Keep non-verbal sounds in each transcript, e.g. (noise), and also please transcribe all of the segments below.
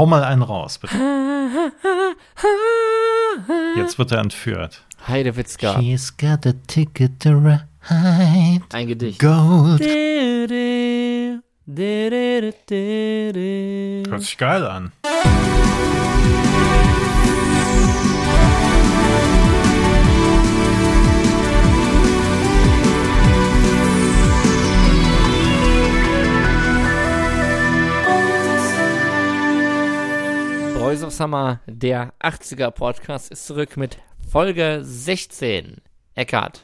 hau mal einen raus, bitte. Jetzt wird er entführt. Heidewitzka. She's got a ticket to ride. Ein Gedicht. Gold. Hört Hört sich geil an. Boys of Summer, der 80er Podcast, ist zurück mit Folge 16. Eckart,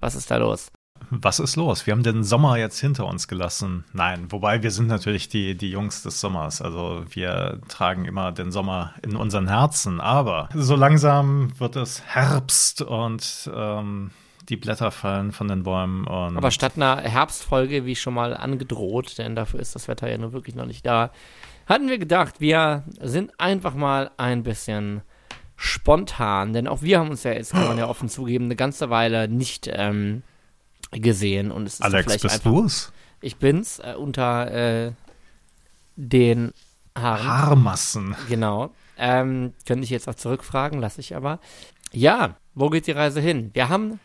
was ist da los? Was ist los? Wir haben den Sommer jetzt hinter uns gelassen. Nein, wobei wir sind natürlich die, die Jungs des Sommers. Also wir tragen immer den Sommer in unseren Herzen. Aber so langsam wird es Herbst und ähm, die Blätter fallen von den Bäumen. Und Aber statt einer Herbstfolge, wie schon mal angedroht, denn dafür ist das Wetter ja nun wirklich noch nicht da, hatten wir gedacht, wir sind einfach mal ein bisschen spontan, denn auch wir haben uns ja jetzt, kann man ja offen zugeben, eine ganze Weile nicht ähm, gesehen und es ist Alex, vielleicht bist einfach, du es? Ich bin's äh, unter äh, den Haaren. Haarmassen. Genau. Ähm, könnte ich jetzt auch zurückfragen, lasse ich aber. Ja, wo geht die Reise hin? Wir haben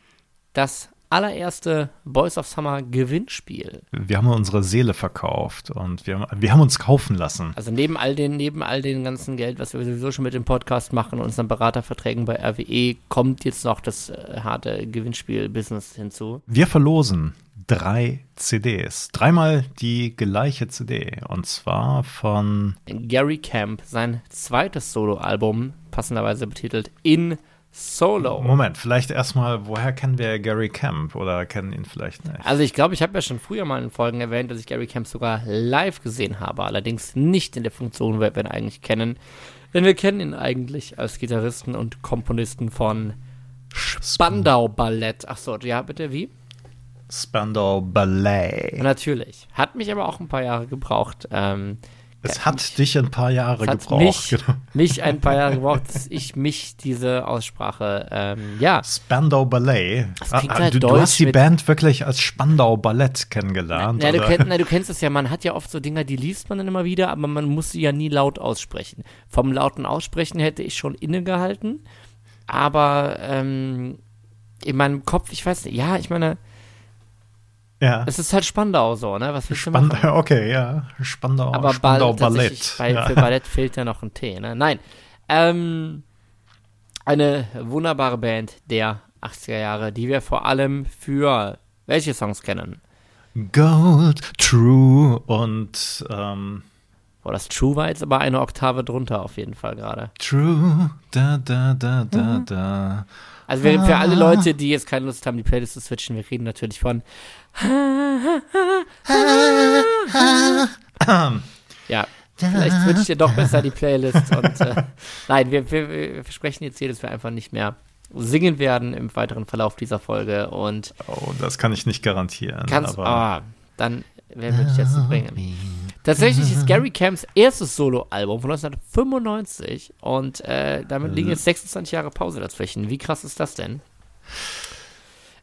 das allererste Boys of Summer Gewinnspiel. Wir haben unsere Seele verkauft und wir, wir haben uns kaufen lassen. Also neben all den, neben all den ganzen Geld, was wir sowieso schon mit dem Podcast machen und unseren Beraterverträgen bei RWE, kommt jetzt noch das äh, harte Gewinnspiel-Business hinzu. Wir verlosen drei CDs. Dreimal die gleiche CD. Und zwar von Gary Camp, sein zweites Soloalbum, passenderweise betitelt In Solo. Moment, vielleicht erstmal, woher kennen wir Gary Camp oder kennen ihn vielleicht nicht? Also ich glaube, ich habe ja schon früher mal in Folgen erwähnt, dass ich Gary Camp sogar live gesehen habe, allerdings nicht in der Funktion, wer wir ihn eigentlich kennen. Denn wir kennen ihn eigentlich als Gitarristen und Komponisten von Spandau Ballett. Achso, ja, bitte, wie? Spandau Ballet. Natürlich. Hat mich aber auch ein paar Jahre gebraucht. Ähm, es hat mich, dich ein paar Jahre gebraucht. Mich, genau. mich ein paar Jahre gebraucht, dass ich mich diese Aussprache, ähm, ja. Spandau Ballet. Klingt Ah, halt du, du hast die Band wirklich als Spandau Ballett kennengelernt. Na, du, oder? kenn, na, du kennst es ja, man hat ja oft so Dinger, die liest man dann immer wieder, aber man muss sie ja nie laut aussprechen. Vom lauten Aussprechen hätte ich schon innegehalten, aber ähm, in meinem Kopf, ich weiß nicht, ja, ich meine, ja. es ist halt Spandau so, ne? Was willst du machen? Spandau, okay, ja. Spandau, Aber Spandau Ball, Ballett. bei, ja. für Ballett fehlt ja noch ein T, ne? Nein. Ähm, eine wunderbare Band der 80er Jahre, die wir vor allem für welche Songs kennen? Gold, True und ähm, Boah, das True war jetzt aber eine Oktave drunter auf jeden Fall gerade. True, da, da, da, da, Mhm. da. Also wir, für Ah. alle Leute, die jetzt keine Lust haben, die Playlist zu switchen, wir reden natürlich von Ja, vielleicht switcht ihr doch besser die Playlist und äh, nein, wir, wir, wir versprechen jetzt hier, dass wir einfach nicht mehr singen werden im weiteren Verlauf dieser Folge und Oh, das kann ich nicht garantieren. kannst, aber ah, dann, wer würde ich jetzt bringen? Tatsächlich ist Gary Camps erstes Soloalbum von 1995 und äh, damit liegen jetzt 26 Jahre Pause dazwischen. Wie krass ist das denn?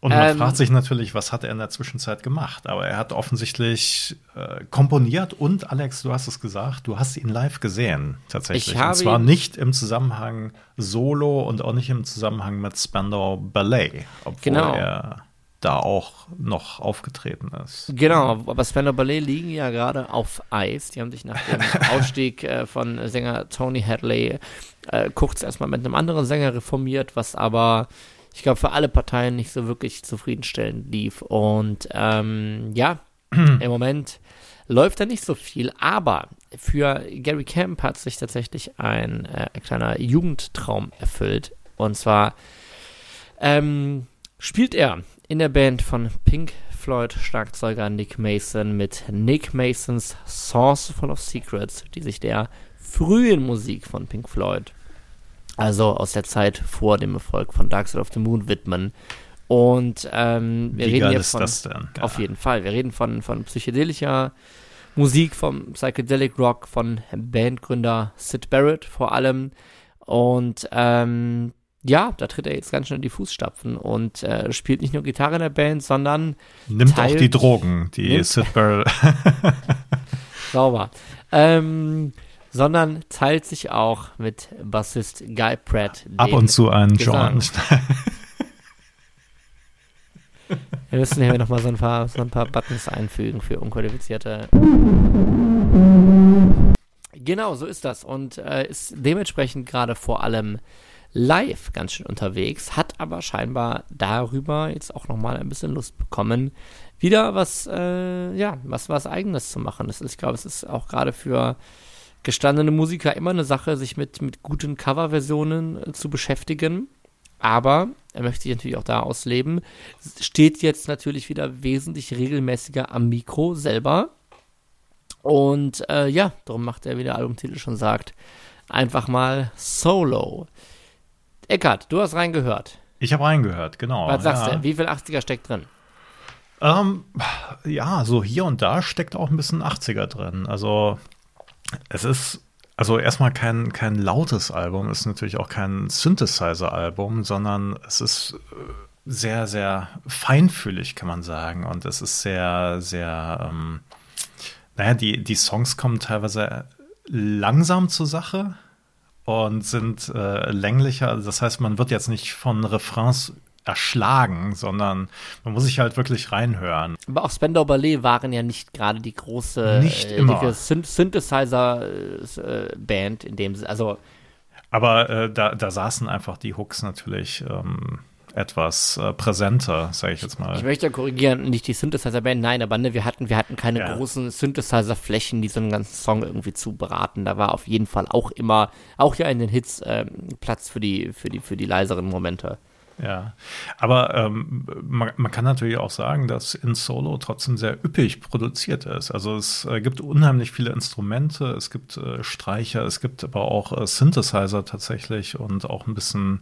Und man Ähm, fragt sich natürlich, was hat er in der Zwischenzeit gemacht? Aber er hat offensichtlich äh, komponiert und, Alex, du hast es gesagt, du hast ihn live gesehen, tatsächlich. Und zwar nicht im Zusammenhang Solo und auch nicht im Zusammenhang mit Spandau Ballet, obwohl Genau. er da auch noch aufgetreten ist. Genau, aber Spandau Ballet liegen ja gerade auf Eis. Die haben sich nach dem (laughs) Ausstieg äh, von Sänger Tony Hadley äh, kurz erstmal mit einem anderen Sänger reformiert, was aber, ich glaube, für alle Parteien nicht so wirklich zufriedenstellend lief. Und ähm, ja, (clears throat) im Moment läuft da nicht so viel, aber für Gary Camp hat sich tatsächlich ein äh, kleiner Jugendtraum erfüllt. Und zwar ähm, spielt er in der Band von Pink Floyd Schlagzeuger Nick Mason mit Nick Masons Source Full of Secrets, die sich der frühen Musik von Pink Floyd, also aus der Zeit vor dem Erfolg von Dark Side of the Moon widmen. Und ähm, wir Wie reden hier von? Ja. auf jeden Fall. Wir reden von, von psychedelischer Musik, vom Psychedelic Rock, von Bandgründer Sid Barrett vor allem. Und ähm, ja, da tritt er jetzt ganz schön in die Fußstapfen und äh, spielt nicht nur Gitarre in der Band, sondern Nimmt teilt- auch die Drogen, die Nimmt- Sid Barrett. (laughs) sauber. Ähm, sondern teilt sich auch mit Bassist Guy Pratt. Ab und zu einen Joint. (laughs) Wir müssen hier nochmal so ein paar, so ein paar Buttons einfügen für unqualifizierte. Genau, so ist das. Und äh, ist dementsprechend gerade vor allem live ganz schön unterwegs, hat aber scheinbar darüber jetzt auch nochmal ein bisschen Lust bekommen, wieder was, äh, ja, was, was Eigenes zu machen. Das ist, ich glaube, es ist auch gerade für gestandene Musiker immer eine Sache, sich mit, mit guten Coverversionen äh, zu beschäftigen. Aber er möchte sich natürlich auch da ausleben. Steht jetzt natürlich wieder wesentlich regelmäßiger am Mikro selber. Und äh, ja, darum macht er, wie der Albumtitel schon sagt, einfach mal Solo. Eckart, du hast reingehört. Ich habe reingehört, genau. Was sagst ja. du? Wie viel 80er steckt drin? Ähm, ja, so hier und da steckt auch ein bisschen 80er drin. Also es ist also erstmal kein, kein lautes Album, ist natürlich auch kein Synthesizer-Album, sondern es ist äh, sehr, sehr feinfühlig, kann man sagen. Und es ist sehr, sehr, ähm, naja, die, die Songs kommen teilweise langsam zur Sache und sind äh, länglicher. Das heißt, man wird jetzt nicht von Refrains erschlagen, sondern man muss sich halt wirklich reinhören. Aber auch Spender Ballet waren ja nicht gerade die große nicht äh, Synthesizer-Band, in dem also aber äh, da, da saßen einfach die Hooks natürlich ähm, etwas äh, präsenter, sage ich jetzt mal. Ich möchte ja korrigieren, nicht die Synthesizer-Band, nein, aber ne, wir hatten, wir hatten keine ja. großen Synthesizer-Flächen, die so einen ganzen Song irgendwie zu beraten. Da war auf jeden Fall auch immer, auch ja in den Hits, ähm, Platz für die, für die, für die leiseren Momente. Ja, aber ähm, man, man, kann natürlich auch sagen, dass in Solo trotzdem sehr üppig produziert ist. Also es äh, gibt unheimlich viele Instrumente, es gibt äh, Streicher, es gibt aber auch äh, Synthesizer tatsächlich und auch ein bisschen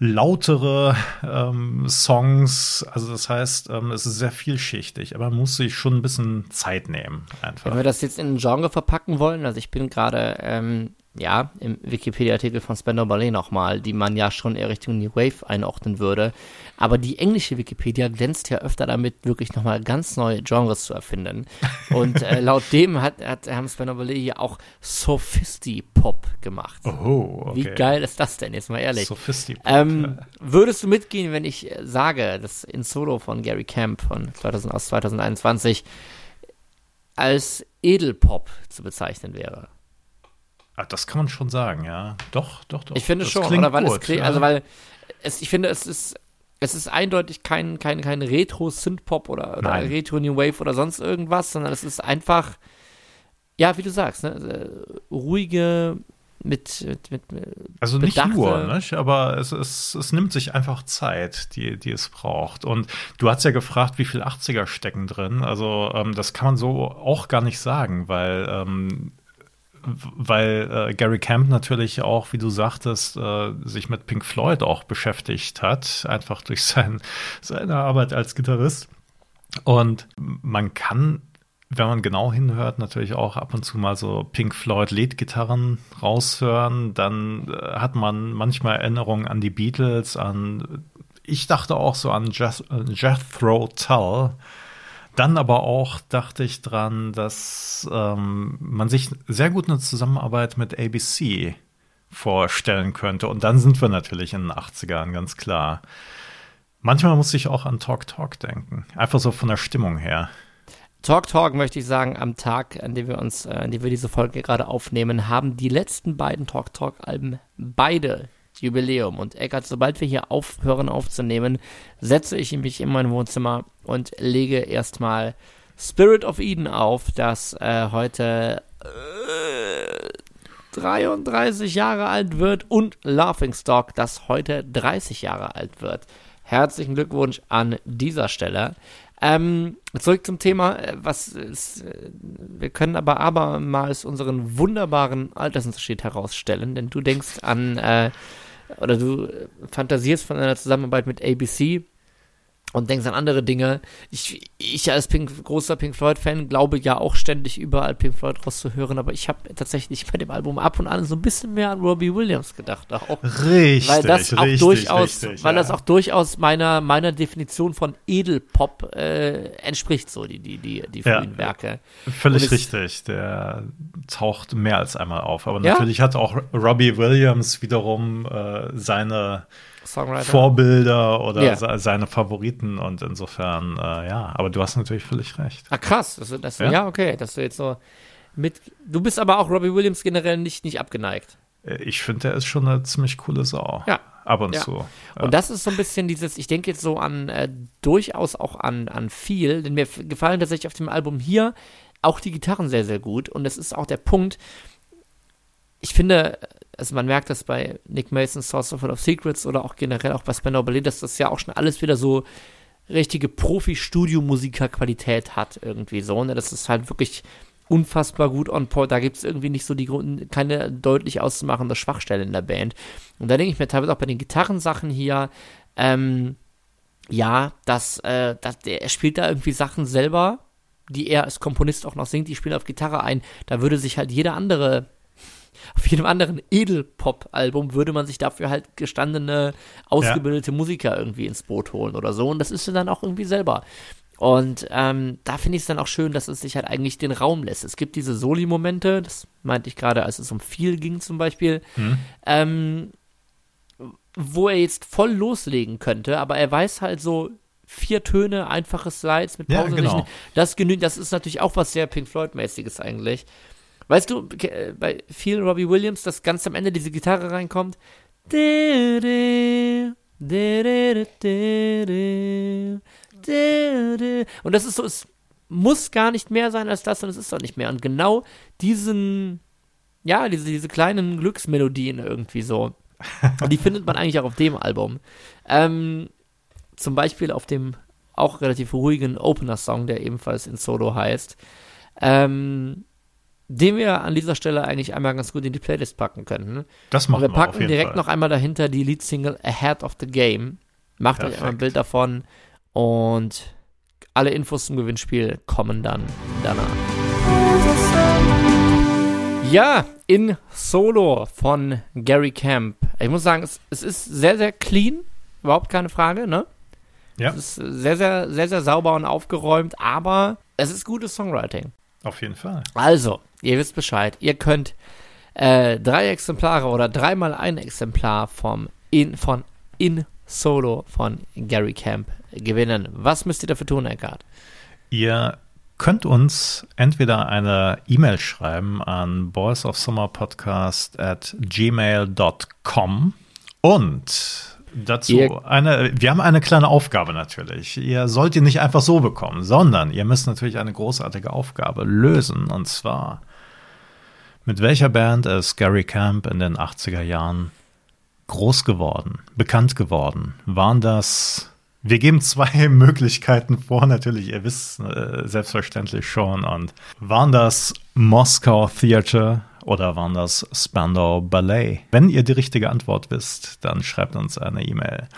lautere ähm, Songs. Also das heißt, ähm, es ist sehr vielschichtig, aber man muss sich schon ein bisschen Zeit nehmen. Einfach. Wenn wir das jetzt in ein Genre verpacken wollen, also ich bin gerade ähm, ja, im Wikipedia-Artikel von Spender Ballet nochmal, die man ja schon eher Richtung New Wave einordnen würde. Aber die englische Wikipedia glänzt ja öfter damit, wirklich nochmal ganz neue Genres zu erfinden. (laughs) Und äh, laut dem hat, hat Herrn Spender Ballet hier auch Sophisti-Pop gemacht. Oh, okay. Wie geil ist das denn, jetzt mal ehrlich? Sophisti-Pop. Ähm, würdest du mitgehen, wenn ich sage, dass in Solo von Gary Camp von 2000, aus 2021 als Edelpop zu bezeichnen wäre? Ach, das kann man schon sagen, ja. Doch, doch, doch. Ich finde das schon, oder weil gut, es also weil es, ich finde, es ist es ist eindeutig kein, kein, kein Retro-Synthpop oder, oder Retro-New Wave oder sonst irgendwas, sondern es ist einfach, ja, wie du sagst, ne, äh, ruhige, mit, mit, mit Also nicht bedachte. nur, nicht? aber es, es, es nimmt sich einfach Zeit, die, die es braucht. Und du hast ja gefragt, wie viel 80er stecken drin. Also ähm, das kann man so auch gar nicht sagen, weil ähm, weil äh, Gary Camp natürlich auch, wie du sagtest, äh, sich mit Pink Floyd auch beschäftigt hat, einfach durch sein, seine Arbeit als Gitarrist. Und man kann, wenn man genau hinhört, natürlich auch ab und zu mal so Pink Floyd Leadgitarren raushören. Dann äh, hat man manchmal Erinnerungen an die Beatles, an, ich dachte auch so an Jeth Jethro Tull dann aber auch dachte ich dran, dass ähm, man sich sehr gut eine Zusammenarbeit mit ABC vorstellen könnte. Und dann sind wir natürlich in den 80ern, ganz klar. Manchmal muss ich auch an Talk Talk denken. Einfach so von der Stimmung her. Talk Talk möchte ich sagen, am Tag, an dem wir uns, äh, an dem wir diese Folge gerade aufnehmen, haben die letzten beiden Talk Talk Alben beide Jubiläum. Und Eckart, sobald wir hier aufhören aufzunehmen, setze ich mich in mein Wohnzimmer und lege erstmal Spirit of Eden auf, das äh, heute äh, 33 Jahre alt wird und Laughing Stock, das heute 30 Jahre alt wird. Herzlichen Glückwunsch an dieser Stelle. Ähm, zurück zum Thema, äh, was ist, äh, wir können aber abermals unseren wunderbaren Altersunterschied herausstellen, denn du denkst an äh, oder du fantasierst von einer Zusammenarbeit mit ABC. Und denkst an andere Dinge. Ich, ich als Pink, großer Pink Floyd-Fan glaube ja auch ständig überall Pink Floyd rauszuhören, aber ich habe tatsächlich bei dem Album ab und an so ein bisschen mehr an Robbie Williams gedacht. Auch. Richtig, weil das auch richtig, durchaus, richtig, weil ja. das auch durchaus meiner, meiner Definition von Edelpop äh, entspricht, so die, die, die, die Ja. frühen Werke. Völlig es- richtig. Der taucht mehr als einmal auf. Aber Ja? natürlich hat auch Robbie Williams wiederum äh, seine Songwriter. Vorbilder oder se- seine Favoriten und insofern, äh, ja, aber du hast natürlich völlig recht. Ah, krass. Das, das, ja? Ja? okay, dass du jetzt so mit. Du bist aber auch Robbie Williams generell nicht, nicht abgeneigt. Äh, Ich finde, der ist schon eine ziemlich coole Sau. Ja. Ab und Ja. zu. Ja. Und das ist so ein bisschen dieses, ich denke jetzt so an, äh, durchaus auch an, an viel, denn mir gefallen tatsächlich auf dem Album hier auch die Gitarren sehr, sehr gut. Und es ist auch der Punkt, ich finde, also man merkt das bei Nick Mason, Source of of Secrets oder auch generell auch bei Spandau Ballet, dass das ja auch schon alles wieder so richtige Profi-Studio-Musiker-Qualität hat irgendwie so. Ne? Das ist halt wirklich unfassbar gut on point. Da gibt es irgendwie nicht so die Grund, keine deutlich auszumachende Schwachstelle in der Band. Und da denke ich mir teilweise auch bei den Gitarrensachen hier, ähm, ja, dass, äh, dass er spielt da irgendwie Sachen selber, die er als Komponist auch noch singt, die spielen auf Gitarre ein. Da würde sich halt jeder andere, auf jedem anderen Edelpop-Album würde man sich dafür halt gestandene, ausgebildete Musiker irgendwie ins Boot holen oder so. Und das ist er dann auch irgendwie selber. Und ähm, da finde ich es dann auch schön, dass es sich halt eigentlich den Raum lässt. Es gibt diese Soli-Momente, das meinte ich gerade, als es um viel ging zum Beispiel, Hm? ähm, wo er jetzt voll loslegen könnte, aber er weiß halt so vier Töne, einfache Slides mit Ja, Pausen. genau. Das genügt, das ist natürlich auch was sehr Pink Floyd-mäßiges eigentlich. Weißt du, äh, bei vielen Robbie Williams, dass ganz am Ende diese Gitarre reinkommt. Und das ist so, es muss gar nicht mehr sein als das und es ist doch nicht mehr. Und genau diesen, ja, diese, diese kleinen Glücksmelodien irgendwie so. Und (laughs) die findet man eigentlich auch auf dem Album. Ähm, zum Beispiel auf dem auch relativ ruhigen Opener-Song, der ebenfalls in Solo heißt. Ähm, den wir an dieser Stelle eigentlich einmal ganz gut in die Playlist packen könnten. Das machen wir wir, packen direkt Fall. noch einmal dahinter die Leadsingle Ahead of the Game. Macht euch einmal ein Perfekt. Bild davon und alle Infos zum Gewinnspiel kommen dann danach. Ja, in Solo von Gary Camp. Ich muss sagen, es, es ist sehr, sehr clean. Überhaupt keine Frage, ne? Ja. Es ist sehr, sehr, sehr, sehr sauber und aufgeräumt, aber es ist gutes Songwriting. Auf jeden Fall. Also, ihr wisst Bescheid. Ihr könnt äh, drei Exemplare oder dreimal ein Exemplar vom in, von In Solo von Gary Camp gewinnen. Was müsst ihr dafür tun, Eckart? Ihr könnt uns entweder eine E-Mail schreiben an boysofsummerpodcast at gmail.com und dazu Ihr- eine, wir haben eine kleine Aufgabe natürlich. Ihr sollt die nicht einfach so bekommen, sondern ihr müsst natürlich eine großartige Aufgabe lösen und zwar mit welcher Band ist Gary Camp in den 80er Jahren groß geworden, bekannt geworden? Waren das, wir geben zwei (laughs) Möglichkeiten vor, natürlich, ihr wisst äh, selbstverständlich schon. Und waren das Moskau Theater oder waren das Spandau Ballet? Wenn ihr die richtige Antwort wisst, dann schreibt uns eine E-Mail.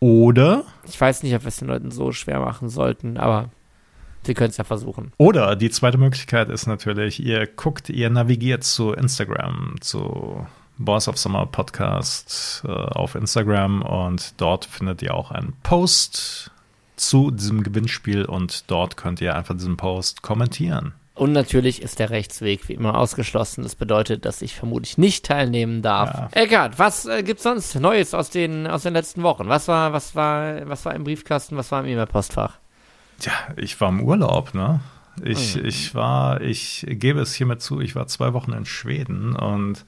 Oder, Ich weiß nicht, ob wir es den Leuten so schwer machen sollten, aber sie können es ja versuchen. oder die zweite Möglichkeit ist natürlich, ihr guckt, ihr navigiert zu Instagram, zu Boss of Summer Podcast äh, auf Instagram und dort findet ihr auch einen Post zu diesem Gewinnspiel und dort könnt ihr einfach diesen Post kommentieren. Und natürlich ist der Rechtsweg wie immer ausgeschlossen. Das bedeutet, dass ich vermutlich nicht teilnehmen darf. Ja. Eckart, was äh, gibt's sonst Neues aus den, aus den letzten Wochen? Was war, was war, was war im Briefkasten, was war im E-Mail-Postfach? Tja, ich war im Urlaub, ne? Ich, Mhm. ich war, ich gebe es hiermit zu, ich war zwei Wochen in Schweden und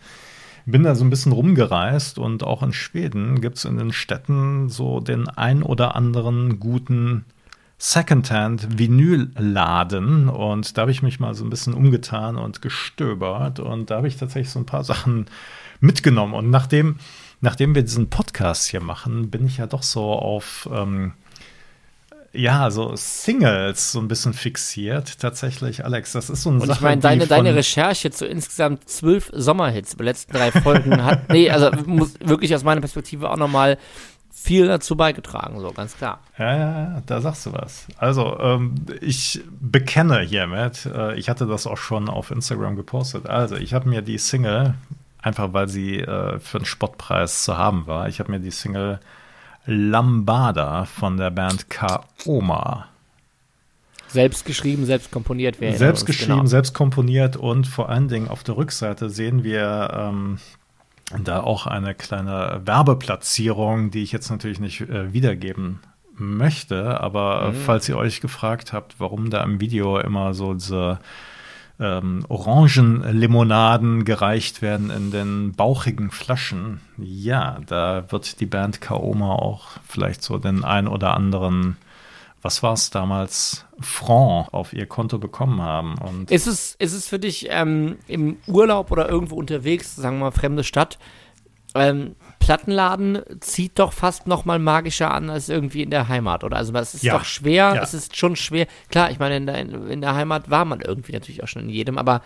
bin da so ein bisschen rumgereist und auch in Schweden gibt es in den Städten so den ein oder anderen guten Secondhand-Vinyl-Laden und da habe ich mich mal so ein bisschen umgetan und gestöbert und da habe ich tatsächlich so ein paar Sachen mitgenommen und nachdem, nachdem wir diesen Podcast hier machen, bin ich ja doch so auf ähm, ja, so Singles so ein bisschen fixiert. Tatsächlich, Alex, das ist so eine Und Sache. ich meine, deine, deine Recherche zu insgesamt zwölf Sommerhits über die letzten drei Folgen hat, nee, also muss wirklich aus meiner Perspektive auch nochmal viel dazu beigetragen, so ganz klar. Ja, ja, da sagst du was. Also, ähm, ich bekenne hiermit, äh, ich hatte das auch schon auf Instagram gepostet. Also, ich habe mir die Single, einfach weil sie äh, für einen Spottpreis zu haben war, ich habe mir die Single Lambada von der Band Kaoma selbst geschrieben, selbst komponiert werden. Selbst geschrieben, genau. selbst komponiert und vor allen Dingen auf der Rückseite sehen wir ähm, da auch eine kleine Werbeplatzierung, die ich jetzt natürlich nicht äh, wiedergeben möchte, aber mhm. falls ihr euch gefragt habt, warum da im Video immer so diese ähm, Orangenlimonaden gereicht werden in den bauchigen Flaschen, ja, da wird die Band Kaoma auch vielleicht so den ein oder anderen was war es damals, Franc auf ihr Konto bekommen haben. Und ist, es, ist es für dich ähm, im Urlaub oder irgendwo unterwegs, sagen wir mal fremde Stadt, ähm, Plattenladen zieht doch fast noch mal magischer an als irgendwie in der Heimat, oder? Also es ist ja. doch schwer, ja. es ist schon schwer. Klar, ich meine, in der, in der Heimat war man irgendwie natürlich auch schon in jedem, aber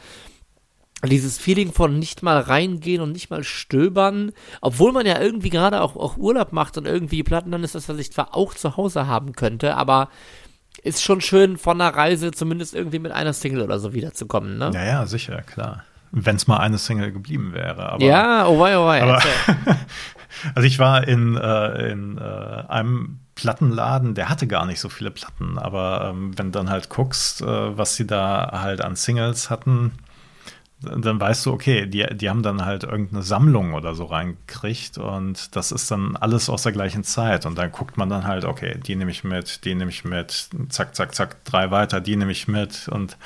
dieses Feeling von nicht mal reingehen und nicht mal stöbern, obwohl man ja irgendwie gerade auch, auch Urlaub macht und irgendwie Platten dann ist das, was ich zwar auch zu Hause haben könnte, aber ist schon schön von der Reise zumindest irgendwie mit einer Single oder so wiederzukommen, ne? Ja, ja, sicher, klar. Wenn es mal eine Single geblieben wäre. Aber, ja, oh wei, oh wei. Aber, (laughs) also ich war in, äh, in äh, einem Plattenladen, der hatte gar nicht so viele Platten, aber ähm, wenn du dann halt guckst, äh, was sie da halt an Singles hatten, dann weißt du, okay, die, die haben dann halt irgendeine Sammlung oder so reingekriegt und das ist dann alles aus der gleichen Zeit und dann guckt man dann halt, okay, die nehme ich mit, die nehme ich mit, zack, zack, zack, drei weiter, die nehme ich mit und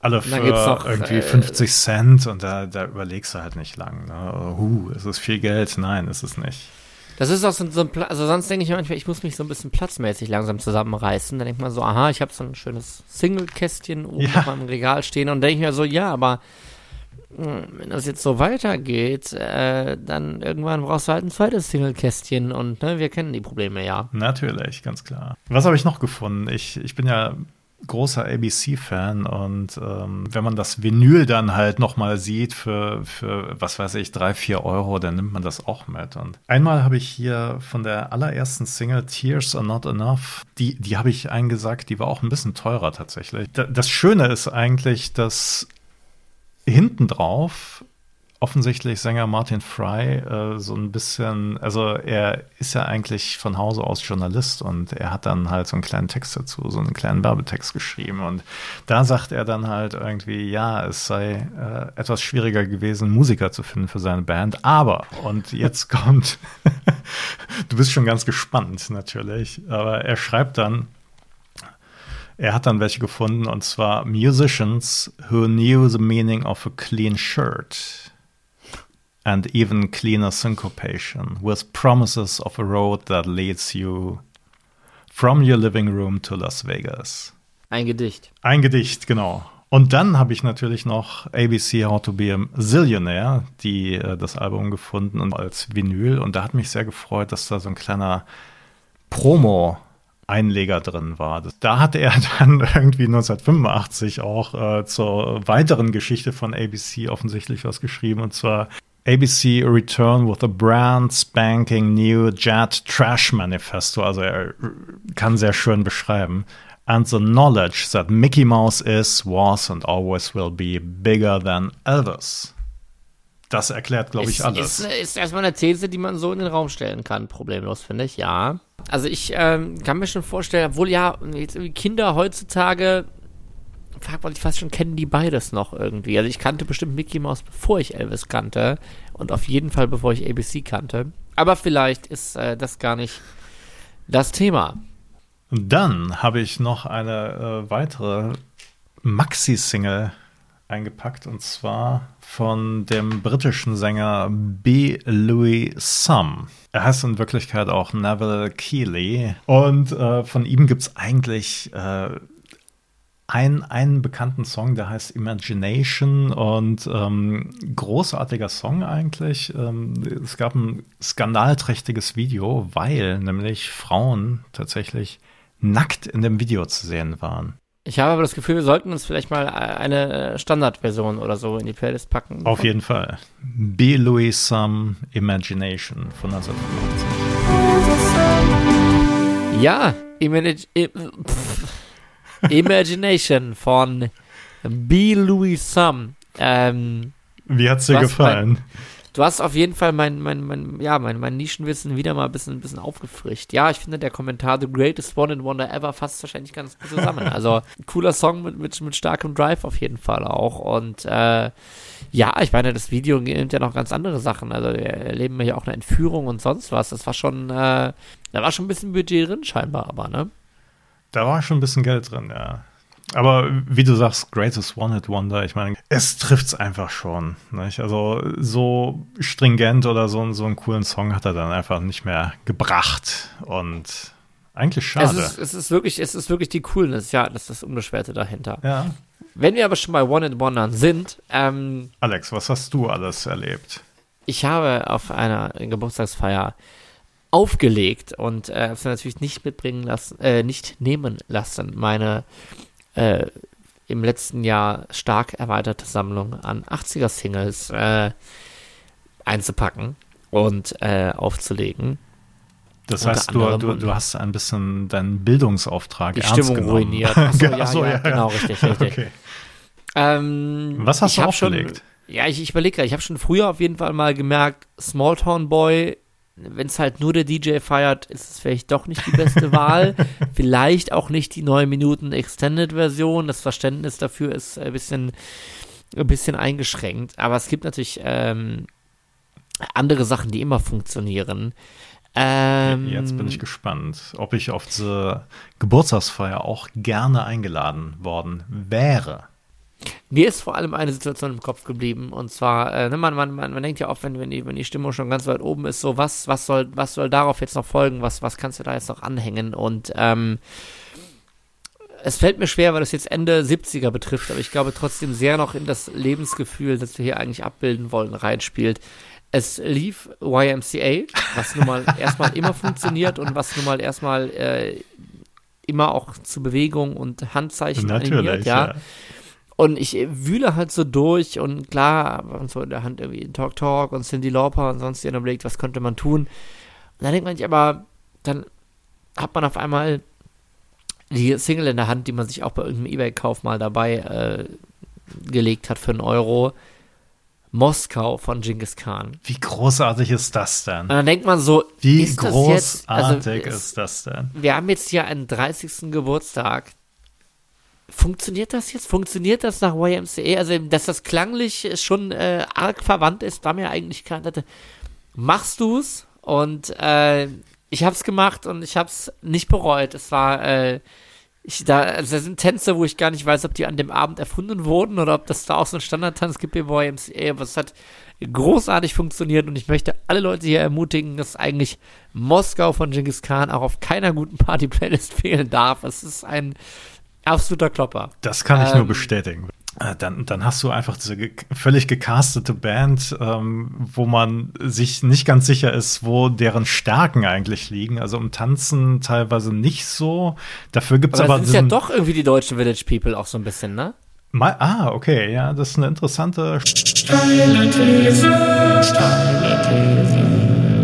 alle für noch, irgendwie äh, 50 Cent und da, da überlegst du halt nicht lang. Ne? Huh, ist es viel Geld? Nein, ist es nicht. Das ist auch so, so ein Pla also sonst denke ich manchmal, ich muss mich so ein bisschen platzmäßig langsam zusammenreißen. Dann denkt man so, aha, ich habe so ein schönes Single-Kästchen oben ja. im Regal stehen und denke ich mir so, ja, aber hm, wenn das jetzt so weitergeht, äh, dann irgendwann brauchst du halt ein zweites Single-Kästchen und ne, wir kennen die Probleme ja. Natürlich, ganz klar. Was habe ich noch gefunden? Ich, ich bin ja großer ABC-Fan und ähm, wenn man das Vinyl dann halt nochmal sieht für, für, was weiß ich, drei, vier Euro, dann nimmt man das auch mit. Und einmal habe ich hier von der allerersten Single Tears Are Not Enough, die, die habe ich eingesagt, die war auch ein bisschen teurer tatsächlich. Das Schöne ist eigentlich, dass hinten drauf offensichtlich Sänger Martin Fry äh, so ein bisschen, also er ist ja eigentlich von Hause aus Journalist und er hat dann halt so einen kleinen Text dazu, so einen kleinen Werbetext geschrieben und da sagt er dann halt irgendwie, ja, es sei äh, etwas schwieriger gewesen, Musiker zu finden für seine Band, aber und jetzt (laughs) kommt, (laughs) du bist schon ganz gespannt natürlich, aber er schreibt dann, er hat dann welche gefunden und zwar Musicians who knew the meaning of a clean shirt and even cleaner syncopation, with promises of a road that leads you from your living room to Las Vegas. Ein Gedicht. Ein Gedicht, genau. Und dann habe ich natürlich noch ABC How to Be a Zillionaire, die äh, das Album gefunden und als Vinyl. Und da hat mich sehr gefreut, dass da so ein kleiner Promo Einleger drin war. Da hatte er (laughs) dann irgendwie 1985 auch äh, zur weiteren Geschichte von ABC offensichtlich was geschrieben und zwar ABC Return with a brand spanking new Jet Trash Manifesto. Also er kann sehr schön beschreiben. And the knowledge that Mickey Mouse is, was and always will be bigger than Elvis. Das erklärt, glaube ich, alles. Ist, ist erstmal eine These, die man so in den Raum stellen kann, problemlos, finde ich, ja. Also ich ähm, kann mir schon vorstellen, obwohl ja, jetzt Kinder heutzutage fragt man sich fast schon, kennen die beides noch irgendwie? Also ich kannte bestimmt Mickey Mouse, bevor ich Elvis kannte. Und auf jeden Fall, bevor ich ABC kannte. Aber vielleicht ist äh, das gar nicht das Thema. Dann habe ich noch eine äh, weitere Maxi-Single eingepackt und zwar von dem britischen Sänger B. Louis Sum. Er heißt in Wirklichkeit auch Neville Keeley und äh, von ihm gibt es eigentlich äh, ein, einen bekannten Song, der heißt Imagination und ähm, großartiger Song eigentlich. Ähm, es gab ein skandalträchtiges Video, weil nämlich Frauen tatsächlich nackt in dem Video zu sehen waren. Ich habe aber das Gefühl, wir sollten uns vielleicht mal eine Standardversion oder so in die Playlist packen. Auf jeden Fall. Be Louis Some Imagination von 1995. Ja, Imani Imagination von B. Louis Some. Ähm, Wie hat's dir gefallen? Mein, du hast auf jeden Fall mein, mein, mein, ja, mein, mein Nischenwissen wieder mal ein bisschen, ein bisschen aufgefrischt. Ja, ich finde der Kommentar The Greatest One and Wonder Ever fasst wahrscheinlich ganz gut zusammen. Also cooler Song mit, mit, mit starkem Drive auf jeden Fall auch. Und äh, ja, ich meine, das Video nimmt ja noch ganz andere Sachen. Also wir erleben ja auch eine Entführung und sonst was. Das war schon, äh, da war schon ein bisschen Budget drin scheinbar, aber, ne? Da war schon ein bisschen Geld drin, ja. Aber wie du sagst, Greatest One-Hit Wonder, ich meine, es trifft es einfach schon. Nicht? Also so stringent oder so, so einen coolen Song hat er dann einfach nicht mehr gebracht. Und eigentlich schade. Es ist, es ist wirklich, es ist wirklich die Coolness, ja, das ist das Unbeschwerte dahinter. Ja. Wenn wir aber schon bei One-Hit Wondern sind, ähm, Alex, was hast du alles erlebt? Ich habe auf einer Geburtstagsfeier aufgelegt und äh, habe natürlich nicht mitbringen lassen, äh, nicht nehmen lassen, meine äh, im letzten Jahr stark erweiterte Sammlung an 80er-Singles äh, einzupacken und äh, aufzulegen. Das heißt, du, du, du, hast ein bisschen deinen Bildungsauftrag die ernst Stimmung genommen. ruiniert. (laughs) Achso, ja, Achso, ja, ja, genau, richtig, richtig. (laughs) Okay. Ähm, Was hast du aufgelegt? Schon, ja, ich, ich überlege gerade, ich habe schon früher auf jeden Fall mal gemerkt, Smalltown Boy wenn es halt nur der DJ feiert, ist es vielleicht doch nicht die beste (laughs) Wahl. vielleicht auch nicht die 9 Minuten Extended-Version. Das Verständnis dafür ist ein bisschen, ein bisschen eingeschränkt. Aber es gibt natürlich ähm, andere Sachen, die immer funktionieren. Ähm, Jetzt bin ich gespannt, ob ich auf diese Geburtstagsfeier auch gerne eingeladen worden wäre. Mir ist vor allem eine Situation im Kopf geblieben und zwar, äh, ne, man, man, man, man denkt ja oft, wenn, wenn, die, wenn die Stimmung schon ganz weit oben ist, so was, was soll, was soll darauf jetzt noch folgen, was, was kannst du da jetzt noch anhängen und ähm, es fällt mir schwer, weil das jetzt Ende 70er betrifft, aber ich glaube trotzdem sehr noch in das Lebensgefühl, das wir hier eigentlich abbilden wollen, reinspielt. Es lief YMCA, was nun mal (laughs) erstmal immer funktioniert und was nun mal erstmal äh, immer auch zu Bewegung und Handzeichen Natürlich, animiert, ja. ja. Und ich wühle halt so durch und klar, und so in der Hand irgendwie Talk Talk und Cindy Lauper und sonst jemand überlegt, was könnte man tun. Und dann denkt man sich aber, dann hat man auf einmal die Single in der Hand, die man sich auch bei irgendeinem Ebay-Kauf mal dabei äh, gelegt hat für einen Euro. Moskau von Genghis Khan. Wie großartig ist das denn? Und dann denkt man so, wie großartig also, ist das denn? Wir haben jetzt hier einen 30. Geburtstag funktioniert das jetzt? Funktioniert das nach YMCA? Also, dass das klanglich schon äh, arg verwandt ist, war mir eigentlich. Dachte, machst du's? Und äh, ich hab's gemacht und ich hab's nicht bereut. Es war, äh, ich, da, also das sind Tänze, wo ich gar nicht weiß, ob die an dem Abend erfunden wurden oder ob das da auch so ein Standardtanz gibt wie YMCA, aber es hat großartig funktioniert und ich möchte alle Leute hier ermutigen, dass eigentlich Moskau von Genghis Khan auch auf keiner guten Party-Playlist (laughs) fehlen darf. Es ist ein Absoluter Klopper. Das kann ich ähm, nur bestätigen. Äh, dann, dann hast du einfach diese ge völlig gecastete Band, ähm, wo man sich nicht ganz sicher ist, wo deren Stärken eigentlich liegen. Also im Tanzen teilweise nicht so. Dafür gibt es aber. aber das sind ja doch irgendwie die deutschen Village People auch so ein bisschen, ne? Mal, ah, okay, ja, das ist eine interessante Steile These. Steile These.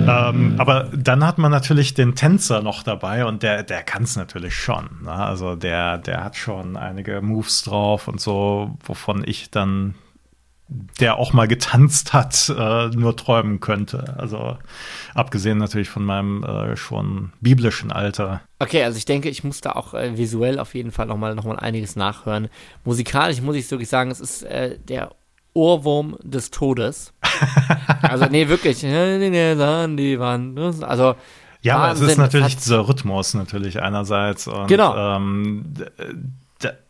Ähm, aber dann hat man natürlich den Tänzer noch dabei und der, der kann es natürlich schon. Ne? Also der, der hat schon einige Moves drauf und so, wovon ich dann, der auch mal getanzt hat, äh, nur träumen könnte. Also abgesehen natürlich von meinem äh, schon biblischen Alter. Okay, also ich denke, ich muss da auch äh, visuell auf jeden Fall nochmal noch mal einiges nachhören. Musikalisch muss ich wirklich sagen, es ist äh, der Ohrwurm des Todes. Also, nee, wirklich. Also, ja, aber es ist natürlich dieser Rhythmus natürlich einerseits und genau. ähm,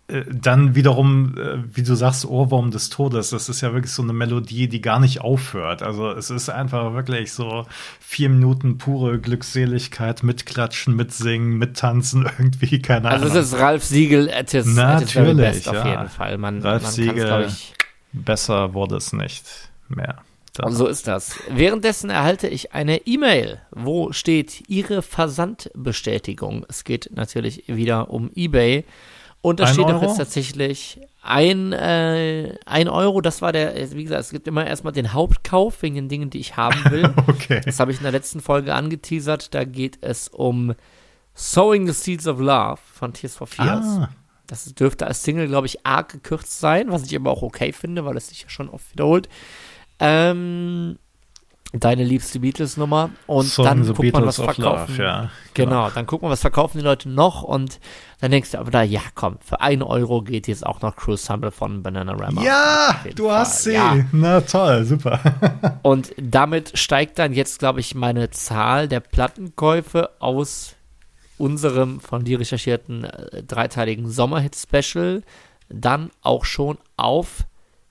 dann wiederum, äh, wie du sagst, Ohrwurm des Todes. Das ist ja wirklich so eine Melodie, die gar nicht aufhört. Also es ist einfach wirklich so vier Minuten pure Glückseligkeit, mitklatschen, mitsingen, mittanzen, (laughs) irgendwie, keine Ahnung. Also es ist Ralf Siegel at his, Natürlich, at his ja. auf jeden Fall. Man, Ralf man Siegel, ich, besser wurde es nicht mehr. Und so ist das. Währenddessen erhalte ich eine E-Mail, wo steht Ihre Versandbestätigung. Es geht natürlich wieder um eBay. Und da Ein steht auch Euro? jetzt tatsächlich ein, äh, ein Euro. Das war der, wie gesagt, es gibt immer erstmal den Hauptkauf wegen den Dingen, die ich haben will. (laughs) Okay. Das habe ich in der letzten Folge angeteasert. Da geht es um Sowing the Seeds of Love von Tears for Fears. Ah, Das dürfte als Single, glaube ich, arg gekürzt sein, was ich aber auch okay finde, weil es sich ja schon oft wiederholt. Ähm, deine liebste Beatles-Nummer. Und Song dann guckt man, was verkaufen. Love, ja. Genau, dann guckt man, was verkaufen die Leute noch und dann denkst du aber da, ja komm, für einen Euro geht jetzt auch noch Cruise Humble von Bananarama. Ja, Auf jeden du hast sie. Fall, ja. Na toll, super. (laughs) Und damit steigt dann jetzt, glaube ich, meine Zahl der Plattenkäufe aus unserem von dir recherchierten äh, dreiteiligen Sommerhit-Special dann auch schon auf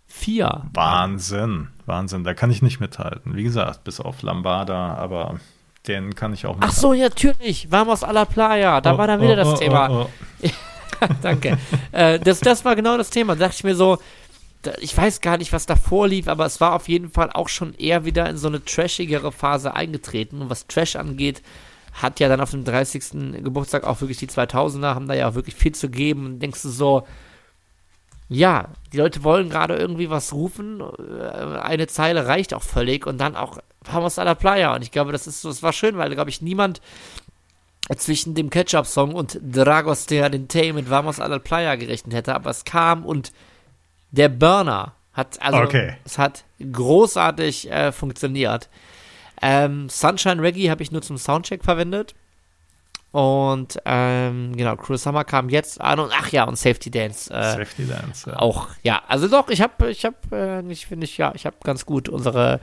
vier. Wahnsinn, Wahnsinn. Da kann ich nicht mithalten. Wie gesagt, bis auf Lambada, aber den kann ich auch Ach so, ja, natürlich, Vamos a la Playa, da Oh, war dann wieder oh, das oh, Thema. oh, oh. (laughs) Danke. äh, das, das war genau das Thema. Da dachte ich mir so, da, ich weiß gar nicht, was davor lief, aber es war auf jeden Fall auch schon eher wieder in so eine trashigere Phase eingetreten. Und was Trash angeht, hat ja dann auf dem 30. Geburtstag auch wirklich die 2000er, haben da ja auch wirklich viel zu geben. Und denkst du so, ja, die Leute wollen gerade irgendwie was rufen. äh, Eine Zeile reicht auch völlig und dann auch Vamos a la Playa. Und ich glaube, das ist so, es war schön, weil, glaube ich, niemand zwischen dem Ketchup-Song und Dragos de Adente mit Vamos a la Playa gerechnet hätte, aber es kam und der Burner hat, also Okay. es hat großartig äh, funktioniert. Ähm, Sunshine Reggae habe ich nur zum Soundcheck verwendet. Und ähm, genau, Cruise Summer kam jetzt an und ach ja, und Safety Dance äh, Safety Dance. Ja. auch. Ja, also doch, ich habe, ich habe, äh, ich finde ich, ja, ich habe ganz gut unsere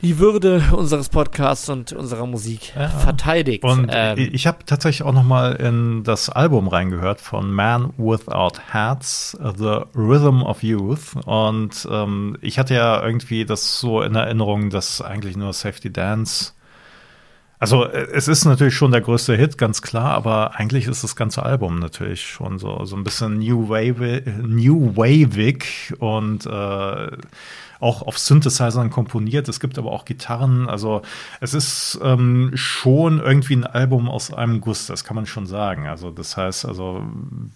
die Würde unseres Podcasts und unserer Musik Ja. verteidigt. Und ähm, ich habe tatsächlich auch noch mal in das Album reingehört von Man Without Hats, The Rhythm of Youth. Und ähm, ich hatte ja irgendwie das so in Erinnerung, dass eigentlich nur Safety Dance. Also äh, es ist natürlich schon der größte Hit, ganz klar, aber eigentlich ist das ganze Album natürlich schon so, so ein bisschen New Wave, New Wavig und äh, auch auf Synthesizern komponiert. Es gibt aber auch Gitarren. Also es ist ähm, schon irgendwie ein Album aus einem Guss, das kann man schon sagen. Also das heißt, also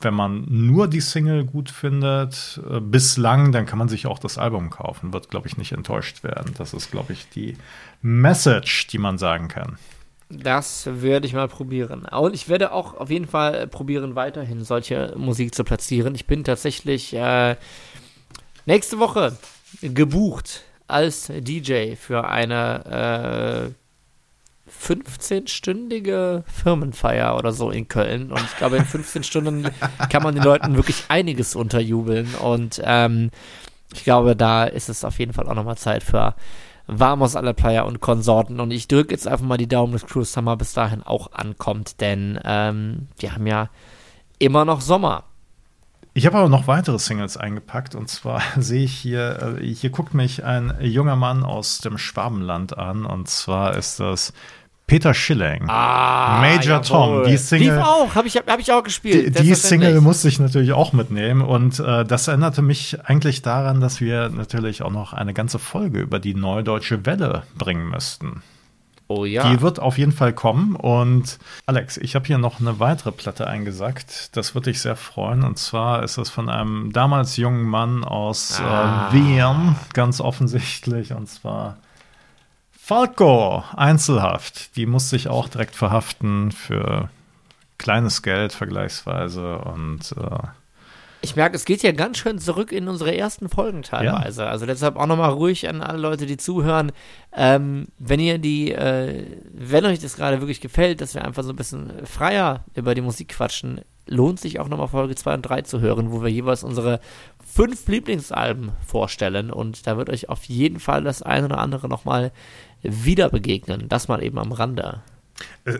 wenn man nur die Single gut findet, äh, bislang, dann kann man sich auch das Album kaufen. Wird, glaube ich, nicht enttäuscht werden. Das ist, glaube ich, die Message, die man sagen kann. Das werde ich mal probieren. Und ich werde auch auf jeden Fall äh, probieren, weiterhin solche Musik zu platzieren. Ich bin tatsächlich äh, nächste Woche gebucht als DJ für eine äh, 15-stündige Firmenfeier oder so in Köln. Und ich glaube, in 15 (laughs) Stunden kann man den Leuten wirklich einiges unterjubeln. Und ähm, ich glaube, da ist es auf jeden Fall auch nochmal Zeit für Vamos a la Playa und Konsorten. Und ich drücke jetzt einfach mal die Daumen, dass Cruise Summer bis dahin auch ankommt, denn ähm, wir haben ja immer noch Sommer. Ich habe aber noch weitere Singles eingepackt und zwar (laughs) sehe ich hier, äh, hier guckt mich ein junger Mann aus dem Schwabenland an und zwar ist das Peter Schilling. Ah, Major Tom, die Single- Lief auch, habe ich, hab ich auch gespielt. Die, die Single musste ich natürlich auch mitnehmen und äh, das erinnerte mich eigentlich daran, dass wir natürlich auch noch eine ganze Folge über die Neudeutsche Welle bringen müssten. Oh ja. Die wird auf jeden Fall kommen und Alex, ich habe hier noch eine weitere Platte eingesackt. Das würde dich sehr freuen und zwar ist es von einem damals jungen Mann aus Ah. äh, Wien, ganz offensichtlich und zwar Falco, Einzelhaft. Die musste ich auch direkt verhaften für kleines Geld vergleichsweise und äh, Ich merke, es geht ja ganz schön zurück in unsere ersten Folgen teilweise. Also deshalb auch nochmal ruhig an alle Leute, die zuhören. Ähm, wenn ihr die, äh, wenn euch das gerade wirklich gefällt, dass wir einfach so ein bisschen freier über die Musik quatschen, lohnt sich auch nochmal Folge 2 und 3 zu hören, wo wir jeweils unsere fünf Lieblingsalben vorstellen. Und da wird euch auf jeden Fall das eine oder andere nochmal wieder begegnen. Das mal eben am Rande.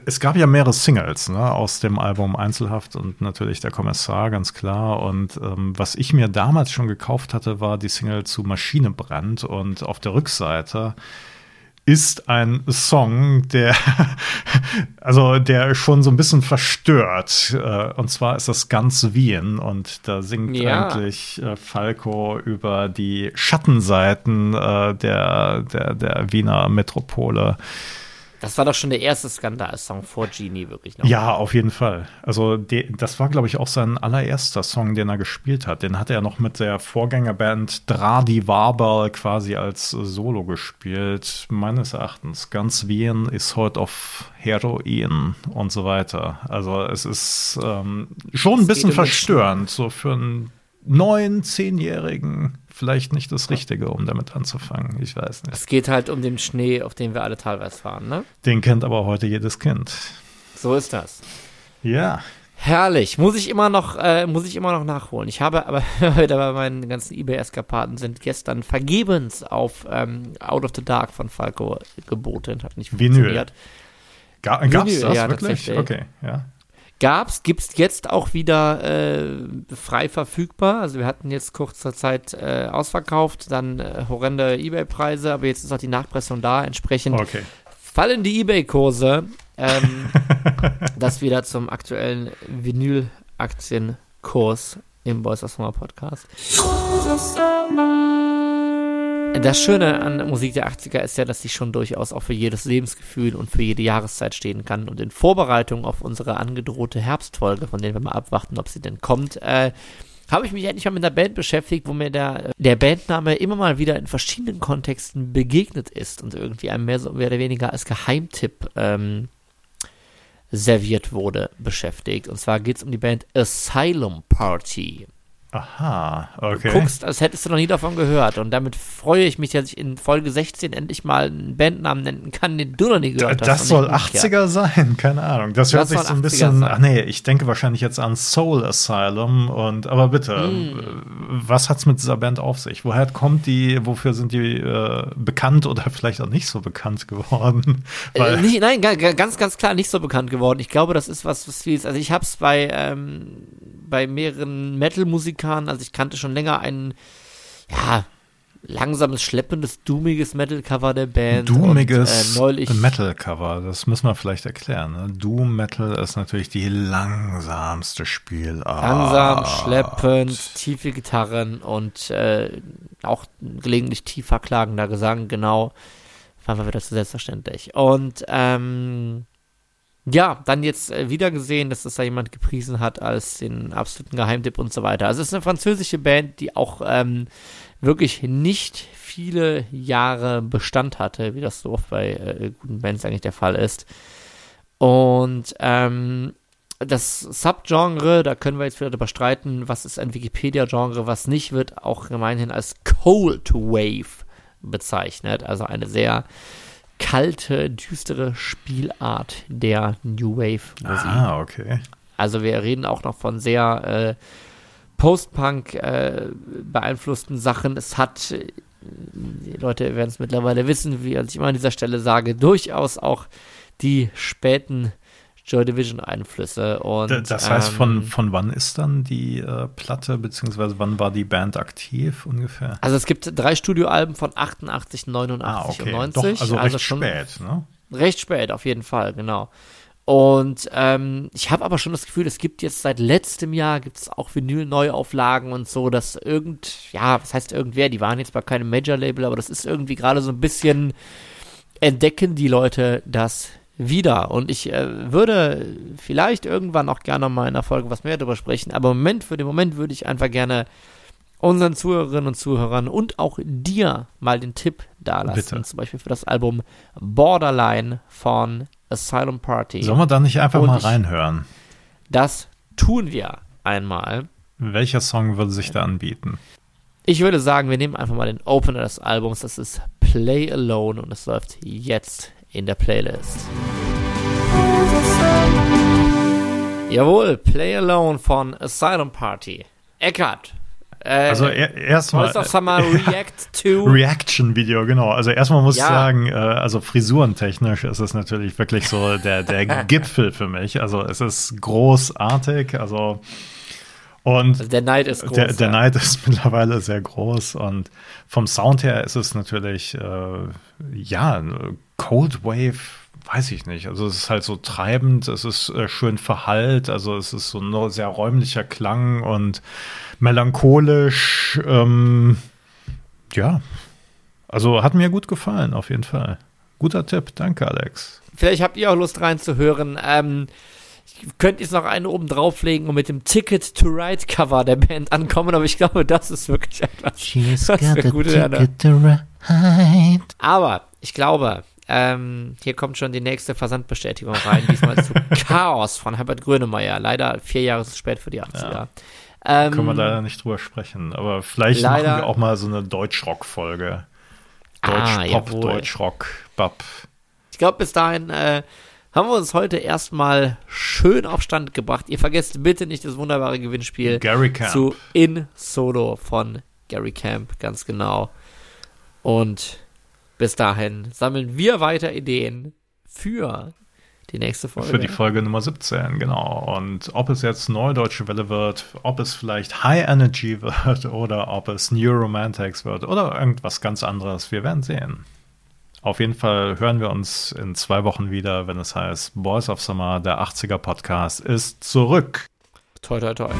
Es gab ja mehrere Singles ne, aus dem Album Einzelhaft und natürlich der Kommissar, ganz klar. Und ähm, was ich mir damals schon gekauft hatte, war die Single zu Maschinebrand. Und auf der Rückseite ist ein Song, der (laughs) also der schon so ein bisschen verstört. Äh, und zwar ist das ganz Wien und da singt Ja. eigentlich äh, Falco über die Schattenseiten äh, der, der, der Wiener Metropole. Das war doch schon der erste Skandal-Song vor Genie, wirklich noch. Ja, auf jeden Fall. Also, de, das war, glaube ich, auch sein allererster Song, den er gespielt hat. Den hat er noch mit der Vorgängerband Dradi Wabal quasi als Solo gespielt. Meines Erachtens. Ganz Wien ist heute auf Heroin und so weiter. Also, es ist ähm, schon ein bisschen verstörend, so für einen neun, zehnjährigen vielleicht nicht das Richtige, um damit anzufangen. Ich weiß nicht. Es geht halt um den Schnee, auf dem wir alle teilweise fahren, ne? Den kennt aber heute jedes Kind. So ist das. Ja. Herrlich. Muss ich immer noch, äh, muss ich immer noch nachholen. Ich habe aber (laughs) wieder bei meinen ganzen eBay-Eskapaden sind gestern vergebens auf ähm, Out of the Dark von Falco geboten. Hat nicht funktioniert. Vinyl. Ga es das ja, wirklich? Okay, ja gab's, gibt's jetzt auch wieder äh, frei verfügbar. Also wir hatten jetzt kurzer Zeit äh, ausverkauft, dann äh, horrende Ebay-Preise, aber jetzt ist auch die Nachpressung da. Entsprechend okay. fallen die Ebay-Kurse. Ähm, (laughs) das wieder zum aktuellen Vinyl-Aktienkurs im Boys of Summer Podcast. Das Schöne an Musik der 80er ist ja, dass sie schon durchaus auch für jedes Lebensgefühl und für jede Jahreszeit stehen kann. Und in Vorbereitung auf unsere angedrohte Herbstfolge, von der wir mal abwarten, ob sie denn kommt, äh, habe ich mich endlich mal mit einer Band beschäftigt, wo mir der, der Bandname immer mal wieder in verschiedenen Kontexten begegnet ist und irgendwie einem mehr, so, mehr oder weniger als Geheimtipp ähm, serviert wurde, beschäftigt. Und zwar geht es um die Band Asylum Party. Aha, okay. Du guckst, als hättest du noch nie davon gehört. Und damit freue ich mich, dass ich in Folge 16 endlich mal einen Bandnamen nennen kann, den du noch nie gehört das hast. Das soll 80er sein, (laughs) keine Ahnung. Das, das hört sich so ein bisschen. Sein. Ach nee, ich denke wahrscheinlich jetzt an Soul Asylum. Und aber bitte, mm. was hat's mit dieser Band auf sich? Woher kommt die? Wofür sind die äh, bekannt oder (laughs) vielleicht auch nicht so bekannt geworden? Äh, nicht, nein, ganz, ganz klar nicht so bekannt geworden. Ich glaube, das ist was, was vieles. Also ich habe es bei ähm, bei mehreren Metal-Musikern. Also ich kannte schon länger einen, ja, langsames, schleppendes, doomiges Metal-Cover der Band. Doomiges äh, Metal-Cover, das müssen wir vielleicht erklären. Ne? Doom Metal ist natürlich die langsamste Spielart. Langsam, schleppend, tiefe Gitarren und äh, auch gelegentlich tiefer klagender Gesang, genau. Waren wir wieder zu selbstverständlich. Und ähm, ja, dann jetzt äh, wieder gesehen, dass das da jemand gepriesen hat als den absoluten Geheimtipp und so weiter. Also es ist eine französische Band, die auch ähm, wirklich nicht viele Jahre Bestand hatte, wie das so oft bei äh, guten Bands eigentlich der Fall ist. Und ähm, das Subgenre, da können wir jetzt wieder darüber streiten, was ist ein Wikipedia-Genre, was nicht, wird auch gemeinhin als Cold Wave bezeichnet. Also eine sehr kalte, düstere Spielart der New Wave Musik. Ah, okay. Also wir reden auch noch von sehr äh, Post-Punk äh, beeinflussten Sachen. Es hat, die Leute werden es mittlerweile wissen, wie ich immer an dieser Stelle sage, durchaus auch die späten Joy Division Einflüsse. Und, das heißt, ähm, von, von wann ist dann die äh, Platte, beziehungsweise wann war die Band aktiv ungefähr? Also es gibt drei Studioalben von 88, 89 ah, okay. und 90. Doch, also, also recht spät, ne? Recht spät, auf jeden Fall, genau. Und ähm, ich habe aber schon das Gefühl, es gibt jetzt seit letztem Jahr gibt es auch Vinyl-Neuauflagen und so, dass irgend, ja, was heißt irgendwer, die waren jetzt bei keinem Major-Label, aber das ist irgendwie gerade so ein bisschen, entdecken die Leute das wieder. Und ich äh, würde vielleicht irgendwann auch gerne mal in der Folge was mehr darüber sprechen, aber im Moment, für den Moment würde ich einfach gerne unseren Zuhörerinnen und Zuhörern und auch dir mal den Tipp dalassen. Bitte. Zum Beispiel für das Album Borderline von Asylum Party. Sollen wir da nicht einfach und mal reinhören? Das tun wir einmal. Welcher Song würde sich da anbieten? Ich würde sagen, wir nehmen einfach mal den Opener des Albums. Das ist Play Alone und es läuft jetzt in der Playlist. Jawohl, Play Alone von Asylum Party. Eckart. Äh, also erstmal Voice of Summer React to Reaction Video, genau. Also erstmal muss ja. ich sagen, äh, also frisurentechnisch ist es natürlich wirklich so der der (laughs) Gipfel für mich. Also es ist großartig. Also und also der Neid ist groß. Der, der ja. Neid ist (laughs) mittlerweile sehr groß und vom Sound her ist es natürlich, äh, ja, Cold Wave, weiß ich nicht. Also es ist halt so treibend, es ist äh, schön verhallt, also es ist so ein sehr räumlicher Klang und melancholisch. Ähm, ja, also hat mir gut gefallen, auf jeden Fall. Guter Tipp, danke Alex. Vielleicht habt ihr auch Lust reinzuhören. Ähm, könnt ihr noch eine oben drauflegen und mit dem Ticket to Ride Cover der Band ankommen, aber ich glaube, das ist wirklich etwas. She's was got a ticket to ride. (laughs) Aber ich glaube, ähm, hier kommt schon die nächste Versandbestätigung rein, diesmal zu (laughs) Chaos von Herbert Grönemeyer. Leider vier Jahre zu spät für die 80er. Ja. Ähm, Können wir leider nicht drüber sprechen, aber vielleicht leider- machen wir auch mal so eine Deutschrock-Folge. Ah, Deutschpop, jawohl. Deutschrock, Bab. Ich glaube, bis dahin äh, haben wir uns heute erstmal schön auf Stand gebracht. Ihr vergesst bitte nicht das wunderbare Gewinnspiel Gary Camp. zu In Solo von Gary Camp, ganz genau. Und bis dahin sammeln wir weiter Ideen für die nächste Folge. Für die Folge Nummer 17, genau. Und ob es jetzt Neue Deutsche Welle wird, ob es vielleicht High Energy (laughs) wird oder ob es New Romantics wird oder irgendwas ganz anderes, wir werden sehen. Auf jeden Fall hören wir uns in zwei Wochen wieder, wenn es heißt Boys of Summer, der 80er Podcast ist zurück. Toi, toi, toi.